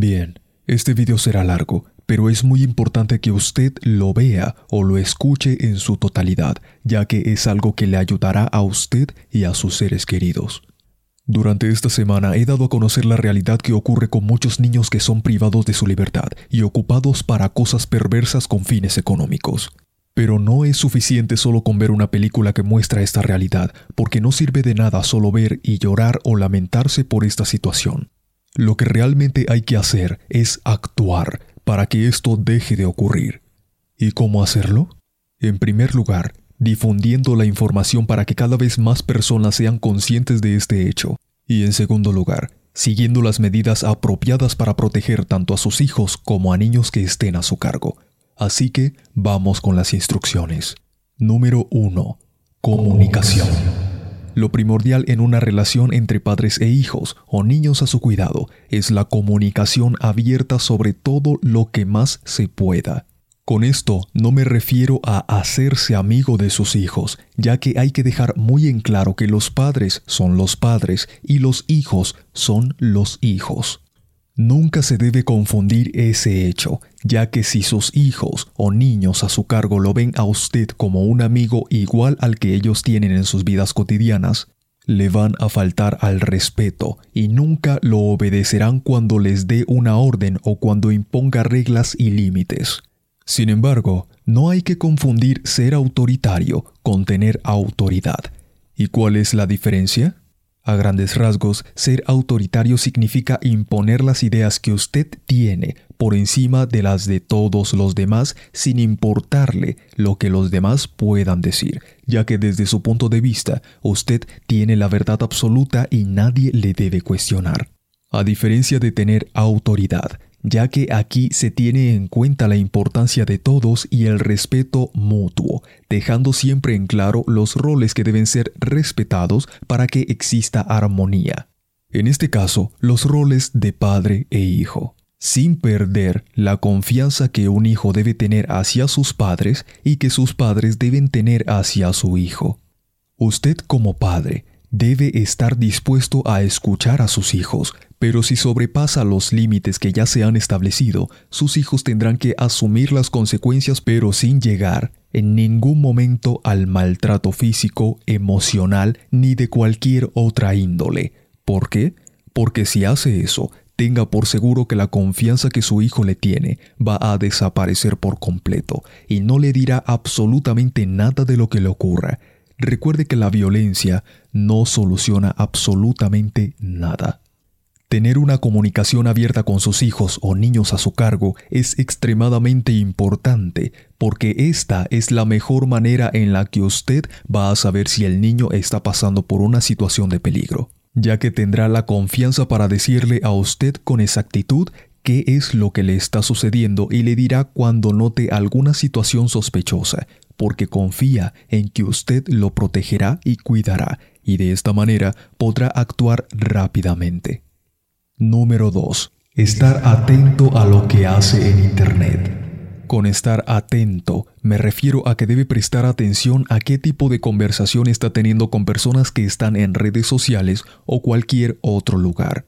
Bien, este video será largo, pero es muy importante que usted lo vea o lo escuche en su totalidad, ya que es algo que le ayudará a usted y a sus seres queridos. Durante esta semana he dado a conocer la realidad que ocurre con muchos niños que son privados de su libertad y ocupados para cosas perversas con fines económicos. Pero no es suficiente solo con ver una película que muestra esta realidad, porque no sirve de nada solo ver y llorar o lamentarse por esta situación. Lo que realmente hay que hacer es actuar para que esto deje de ocurrir. ¿Y cómo hacerlo? En primer lugar, difundiendo la información para que cada vez más personas sean conscientes de este hecho. Y en segundo lugar, siguiendo las medidas apropiadas para proteger tanto a sus hijos como a niños que estén a su cargo. Así que vamos con las instrucciones. Número 1. Comunicación. Lo primordial en una relación entre padres e hijos o niños a su cuidado es la comunicación abierta sobre todo lo que más se pueda. Con esto no me refiero a hacerse amigo de sus hijos, ya que hay que dejar muy en claro que los padres son los padres y los hijos son los hijos. Nunca se debe confundir ese hecho, ya que si sus hijos o niños a su cargo lo ven a usted como un amigo igual al que ellos tienen en sus vidas cotidianas, le van a faltar al respeto y nunca lo obedecerán cuando les dé una orden o cuando imponga reglas y límites. Sin embargo, no hay que confundir ser autoritario con tener autoridad. ¿Y cuál es la diferencia? A grandes rasgos, ser autoritario significa imponer las ideas que usted tiene por encima de las de todos los demás sin importarle lo que los demás puedan decir, ya que desde su punto de vista usted tiene la verdad absoluta y nadie le debe cuestionar. A diferencia de tener autoridad, ya que aquí se tiene en cuenta la importancia de todos y el respeto mutuo, dejando siempre en claro los roles que deben ser respetados para que exista armonía. En este caso, los roles de padre e hijo, sin perder la confianza que un hijo debe tener hacia sus padres y que sus padres deben tener hacia su hijo. Usted como padre debe estar dispuesto a escuchar a sus hijos, pero si sobrepasa los límites que ya se han establecido, sus hijos tendrán que asumir las consecuencias pero sin llegar en ningún momento al maltrato físico, emocional ni de cualquier otra índole. ¿Por qué? Porque si hace eso, tenga por seguro que la confianza que su hijo le tiene va a desaparecer por completo y no le dirá absolutamente nada de lo que le ocurra. Recuerde que la violencia no soluciona absolutamente nada. Tener una comunicación abierta con sus hijos o niños a su cargo es extremadamente importante porque esta es la mejor manera en la que usted va a saber si el niño está pasando por una situación de peligro, ya que tendrá la confianza para decirle a usted con exactitud qué es lo que le está sucediendo y le dirá cuando note alguna situación sospechosa, porque confía en que usted lo protegerá y cuidará, y de esta manera podrá actuar rápidamente. Número 2. Estar atento a lo que hace en Internet. Con estar atento me refiero a que debe prestar atención a qué tipo de conversación está teniendo con personas que están en redes sociales o cualquier otro lugar,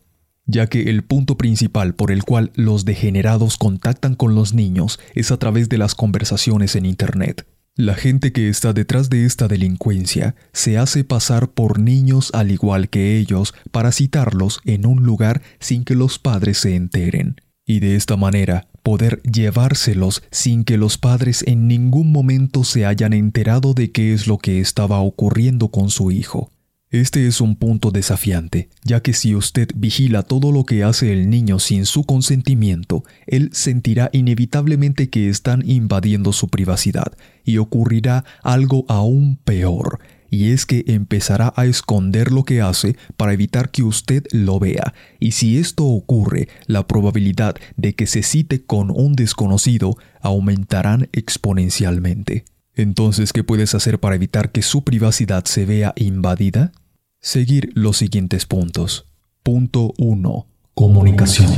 ya que el punto principal por el cual los degenerados contactan con los niños es a través de las conversaciones en Internet. La gente que está detrás de esta delincuencia se hace pasar por niños al igual que ellos para citarlos en un lugar sin que los padres se enteren, y de esta manera poder llevárselos sin que los padres en ningún momento se hayan enterado de qué es lo que estaba ocurriendo con su hijo. Este es un punto desafiante, ya que si usted vigila todo lo que hace el niño sin su consentimiento, él sentirá inevitablemente que están invadiendo su privacidad y ocurrirá algo aún peor, y es que empezará a esconder lo que hace para evitar que usted lo vea, y si esto ocurre, la probabilidad de que se cite con un desconocido aumentarán exponencialmente. Entonces, ¿qué puedes hacer para evitar que su privacidad se vea invadida? Seguir los siguientes puntos. Punto 1. Comunicación.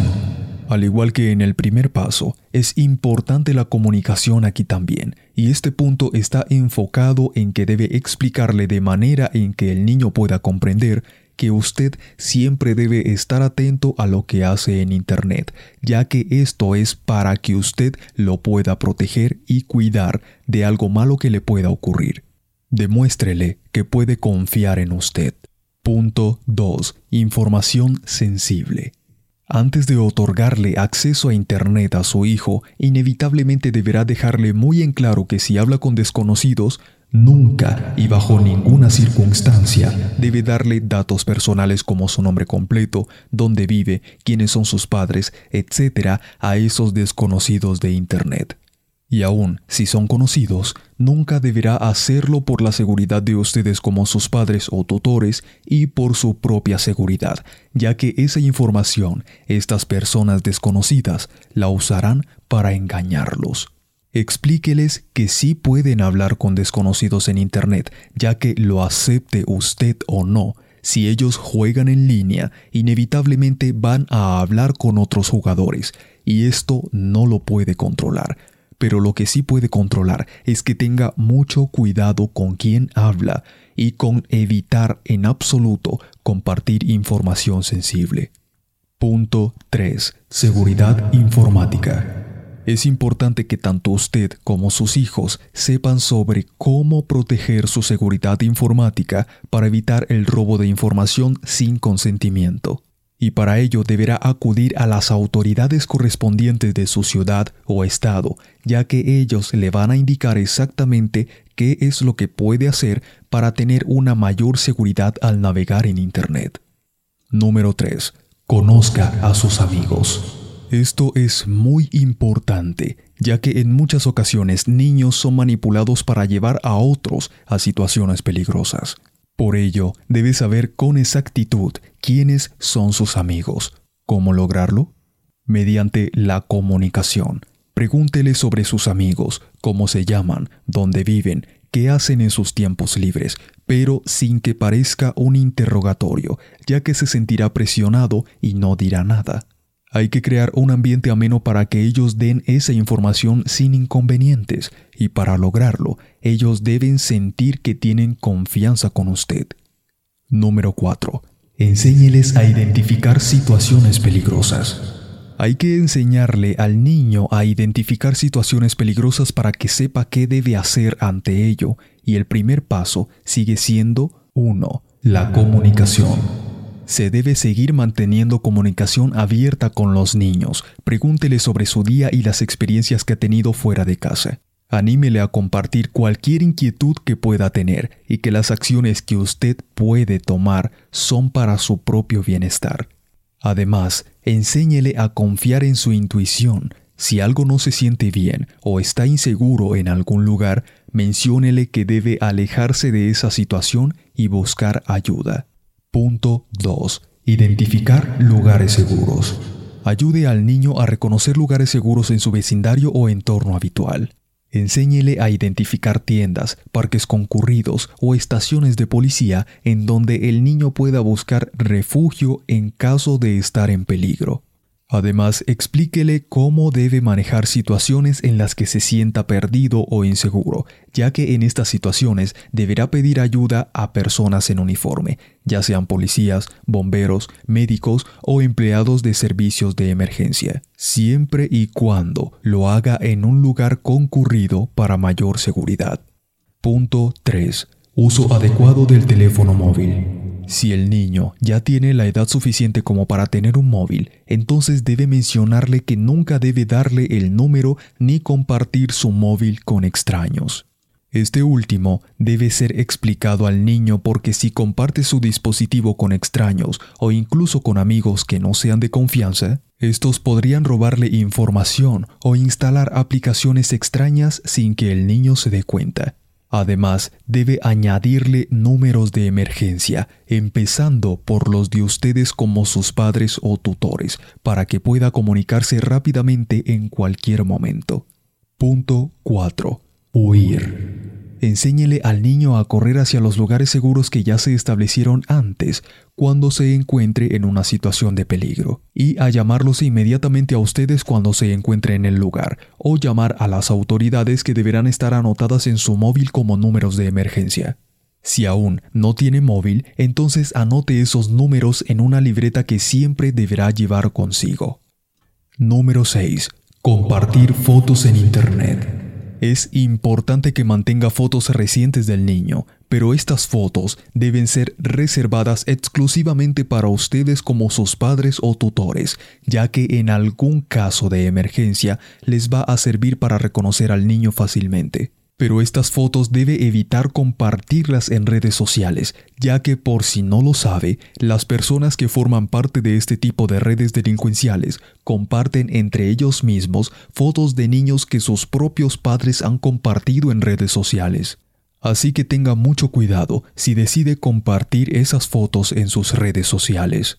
Al igual que en el primer paso, es importante la comunicación aquí también, y este punto está enfocado en que debe explicarle de manera en que el niño pueda comprender que usted siempre debe estar atento a lo que hace en Internet, ya que esto es para que usted lo pueda proteger y cuidar de algo malo que le pueda ocurrir. Demuéstrele que puede confiar en usted. Punto 2. Información sensible. Antes de otorgarle acceso a Internet a su hijo, inevitablemente deberá dejarle muy en claro que si habla con desconocidos, nunca y bajo ninguna circunstancia debe darle datos personales como su nombre completo, dónde vive, quiénes son sus padres, etc. a esos desconocidos de Internet. Y aún si son conocidos, nunca deberá hacerlo por la seguridad de ustedes como sus padres o tutores y por su propia seguridad, ya que esa información estas personas desconocidas la usarán para engañarlos. Explíqueles que sí pueden hablar con desconocidos en Internet, ya que lo acepte usted o no, si ellos juegan en línea, inevitablemente van a hablar con otros jugadores, y esto no lo puede controlar pero lo que sí puede controlar es que tenga mucho cuidado con quién habla y con evitar en absoluto compartir información sensible. Punto 3. Seguridad informática. Es importante que tanto usted como sus hijos sepan sobre cómo proteger su seguridad informática para evitar el robo de información sin consentimiento y para ello deberá acudir a las autoridades correspondientes de su ciudad o estado, ya que ellos le van a indicar exactamente qué es lo que puede hacer para tener una mayor seguridad al navegar en Internet. Número 3. Conozca a sus amigos. Esto es muy importante, ya que en muchas ocasiones niños son manipulados para llevar a otros a situaciones peligrosas. Por ello, debe saber con exactitud quiénes son sus amigos. ¿Cómo lograrlo? Mediante la comunicación. Pregúntele sobre sus amigos, cómo se llaman, dónde viven, qué hacen en sus tiempos libres, pero sin que parezca un interrogatorio, ya que se sentirá presionado y no dirá nada. Hay que crear un ambiente ameno para que ellos den esa información sin inconvenientes y para lograrlo ellos deben sentir que tienen confianza con usted. Número 4. Enséñeles a identificar situaciones peligrosas. Hay que enseñarle al niño a identificar situaciones peligrosas para que sepa qué debe hacer ante ello y el primer paso sigue siendo 1. La comunicación. Se debe seguir manteniendo comunicación abierta con los niños. Pregúntele sobre su día y las experiencias que ha tenido fuera de casa. Anímele a compartir cualquier inquietud que pueda tener y que las acciones que usted puede tomar son para su propio bienestar. Además, enséñele a confiar en su intuición. Si algo no se siente bien o está inseguro en algún lugar, menciónele que debe alejarse de esa situación y buscar ayuda. Punto 2. Identificar lugares seguros. Ayude al niño a reconocer lugares seguros en su vecindario o entorno habitual. Enséñele a identificar tiendas, parques concurridos o estaciones de policía en donde el niño pueda buscar refugio en caso de estar en peligro. Además, explíquele cómo debe manejar situaciones en las que se sienta perdido o inseguro, ya que en estas situaciones deberá pedir ayuda a personas en uniforme, ya sean policías, bomberos, médicos o empleados de servicios de emergencia, siempre y cuando lo haga en un lugar concurrido para mayor seguridad. Punto 3. Uso adecuado del teléfono móvil. Si el niño ya tiene la edad suficiente como para tener un móvil, entonces debe mencionarle que nunca debe darle el número ni compartir su móvil con extraños. Este último debe ser explicado al niño porque si comparte su dispositivo con extraños o incluso con amigos que no sean de confianza, estos podrían robarle información o instalar aplicaciones extrañas sin que el niño se dé cuenta. Además, debe añadirle números de emergencia, empezando por los de ustedes como sus padres o tutores, para que pueda comunicarse rápidamente en cualquier momento. Punto 4. Huir. Enséñele al niño a correr hacia los lugares seguros que ya se establecieron antes cuando se encuentre en una situación de peligro y a llamarlos inmediatamente a ustedes cuando se encuentre en el lugar o llamar a las autoridades que deberán estar anotadas en su móvil como números de emergencia. Si aún no tiene móvil, entonces anote esos números en una libreta que siempre deberá llevar consigo. Número 6. Compartir fotos en Internet. Es importante que mantenga fotos recientes del niño, pero estas fotos deben ser reservadas exclusivamente para ustedes como sus padres o tutores, ya que en algún caso de emergencia les va a servir para reconocer al niño fácilmente pero estas fotos debe evitar compartirlas en redes sociales, ya que por si no lo sabe, las personas que forman parte de este tipo de redes delincuenciales comparten entre ellos mismos fotos de niños que sus propios padres han compartido en redes sociales. Así que tenga mucho cuidado si decide compartir esas fotos en sus redes sociales.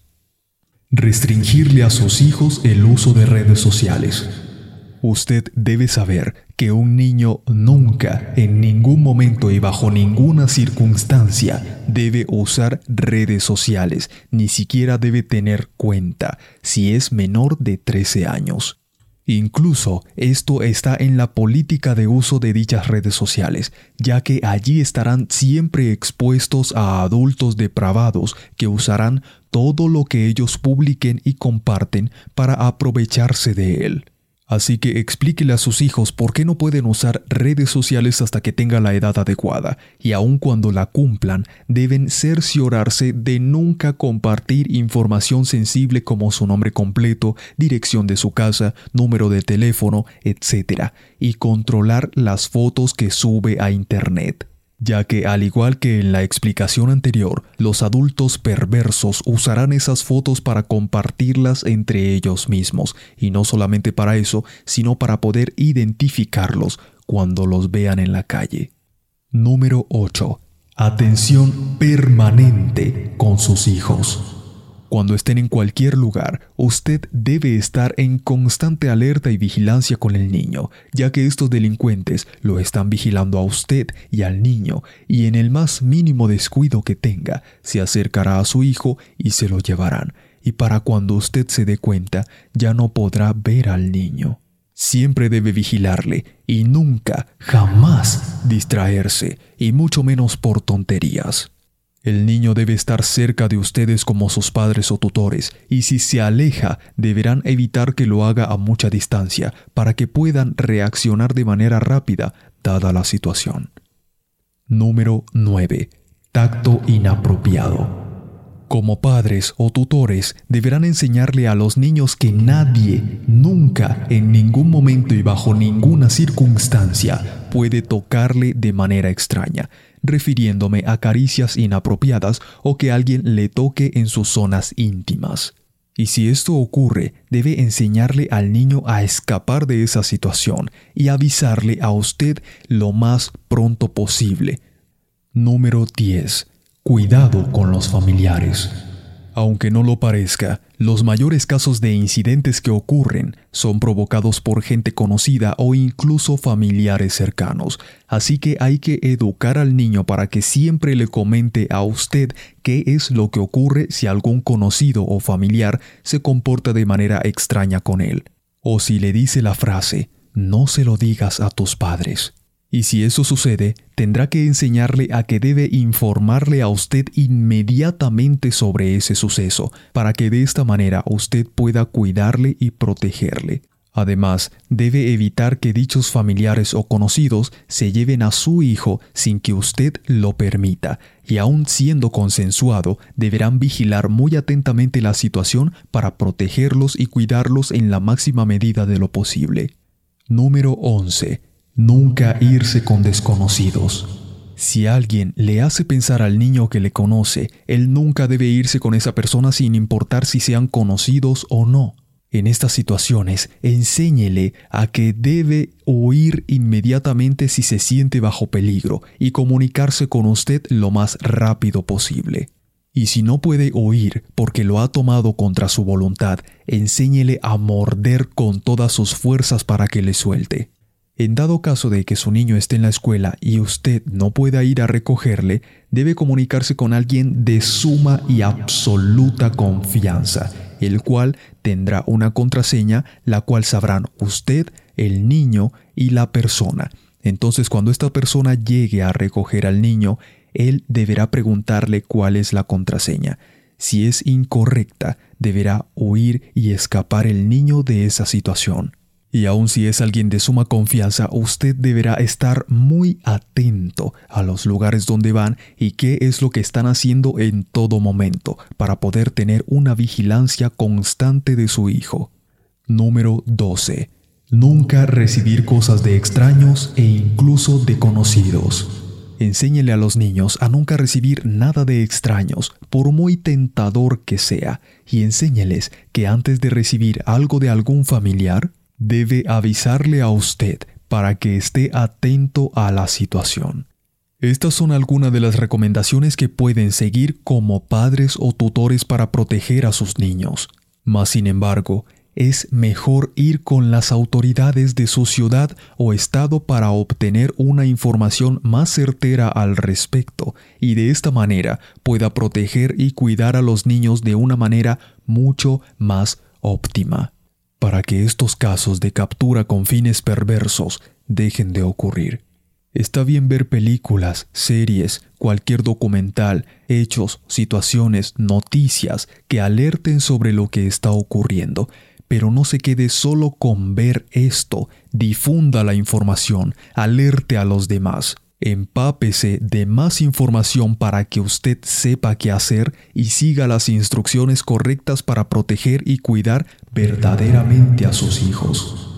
Restringirle a sus hijos el uso de redes sociales. Usted debe saber que un niño nunca, en ningún momento y bajo ninguna circunstancia debe usar redes sociales, ni siquiera debe tener cuenta si es menor de 13 años. Incluso esto está en la política de uso de dichas redes sociales, ya que allí estarán siempre expuestos a adultos depravados que usarán todo lo que ellos publiquen y comparten para aprovecharse de él. Así que explíquele a sus hijos por qué no pueden usar redes sociales hasta que tengan la edad adecuada, y aun cuando la cumplan, deben cerciorarse de nunca compartir información sensible como su nombre completo, dirección de su casa, número de teléfono, etc., y controlar las fotos que sube a Internet ya que al igual que en la explicación anterior, los adultos perversos usarán esas fotos para compartirlas entre ellos mismos, y no solamente para eso, sino para poder identificarlos cuando los vean en la calle. Número 8. Atención permanente con sus hijos. Cuando estén en cualquier lugar, usted debe estar en constante alerta y vigilancia con el niño, ya que estos delincuentes lo están vigilando a usted y al niño, y en el más mínimo descuido que tenga, se acercará a su hijo y se lo llevarán, y para cuando usted se dé cuenta, ya no podrá ver al niño. Siempre debe vigilarle y nunca, jamás distraerse, y mucho menos por tonterías. El niño debe estar cerca de ustedes como sus padres o tutores, y si se aleja, deberán evitar que lo haga a mucha distancia para que puedan reaccionar de manera rápida dada la situación. Número 9. Tacto inapropiado. Como padres o tutores deberán enseñarle a los niños que nadie, nunca, en ningún momento y bajo ninguna circunstancia puede tocarle de manera extraña, refiriéndome a caricias inapropiadas o que alguien le toque en sus zonas íntimas. Y si esto ocurre, debe enseñarle al niño a escapar de esa situación y avisarle a usted lo más pronto posible. Número 10 Cuidado con los familiares. Aunque no lo parezca, los mayores casos de incidentes que ocurren son provocados por gente conocida o incluso familiares cercanos, así que hay que educar al niño para que siempre le comente a usted qué es lo que ocurre si algún conocido o familiar se comporta de manera extraña con él. O si le dice la frase, no se lo digas a tus padres. Y si eso sucede, tendrá que enseñarle a que debe informarle a usted inmediatamente sobre ese suceso, para que de esta manera usted pueda cuidarle y protegerle. Además, debe evitar que dichos familiares o conocidos se lleven a su hijo sin que usted lo permita, y aun siendo consensuado, deberán vigilar muy atentamente la situación para protegerlos y cuidarlos en la máxima medida de lo posible. Número 11 Nunca irse con desconocidos. Si alguien le hace pensar al niño que le conoce, él nunca debe irse con esa persona sin importar si sean conocidos o no. En estas situaciones, enséñele a que debe huir inmediatamente si se siente bajo peligro y comunicarse con usted lo más rápido posible. Y si no puede huir porque lo ha tomado contra su voluntad, enséñele a morder con todas sus fuerzas para que le suelte. En dado caso de que su niño esté en la escuela y usted no pueda ir a recogerle, debe comunicarse con alguien de suma y absoluta confianza, el cual tendrá una contraseña la cual sabrán usted, el niño y la persona. Entonces cuando esta persona llegue a recoger al niño, él deberá preguntarle cuál es la contraseña. Si es incorrecta, deberá huir y escapar el niño de esa situación. Y aun si es alguien de suma confianza, usted deberá estar muy atento a los lugares donde van y qué es lo que están haciendo en todo momento para poder tener una vigilancia constante de su hijo. Número 12. Nunca recibir cosas de extraños e incluso de conocidos. Enséñele a los niños a nunca recibir nada de extraños, por muy tentador que sea, y enséñeles que antes de recibir algo de algún familiar, debe avisarle a usted para que esté atento a la situación. Estas son algunas de las recomendaciones que pueden seguir como padres o tutores para proteger a sus niños. Mas, sin embargo, es mejor ir con las autoridades de su ciudad o estado para obtener una información más certera al respecto y de esta manera pueda proteger y cuidar a los niños de una manera mucho más óptima para que estos casos de captura con fines perversos dejen de ocurrir. Está bien ver películas, series, cualquier documental, hechos, situaciones, noticias que alerten sobre lo que está ocurriendo, pero no se quede solo con ver esto, difunda la información, alerte a los demás. Empápese de más información para que usted sepa qué hacer y siga las instrucciones correctas para proteger y cuidar verdaderamente a sus hijos.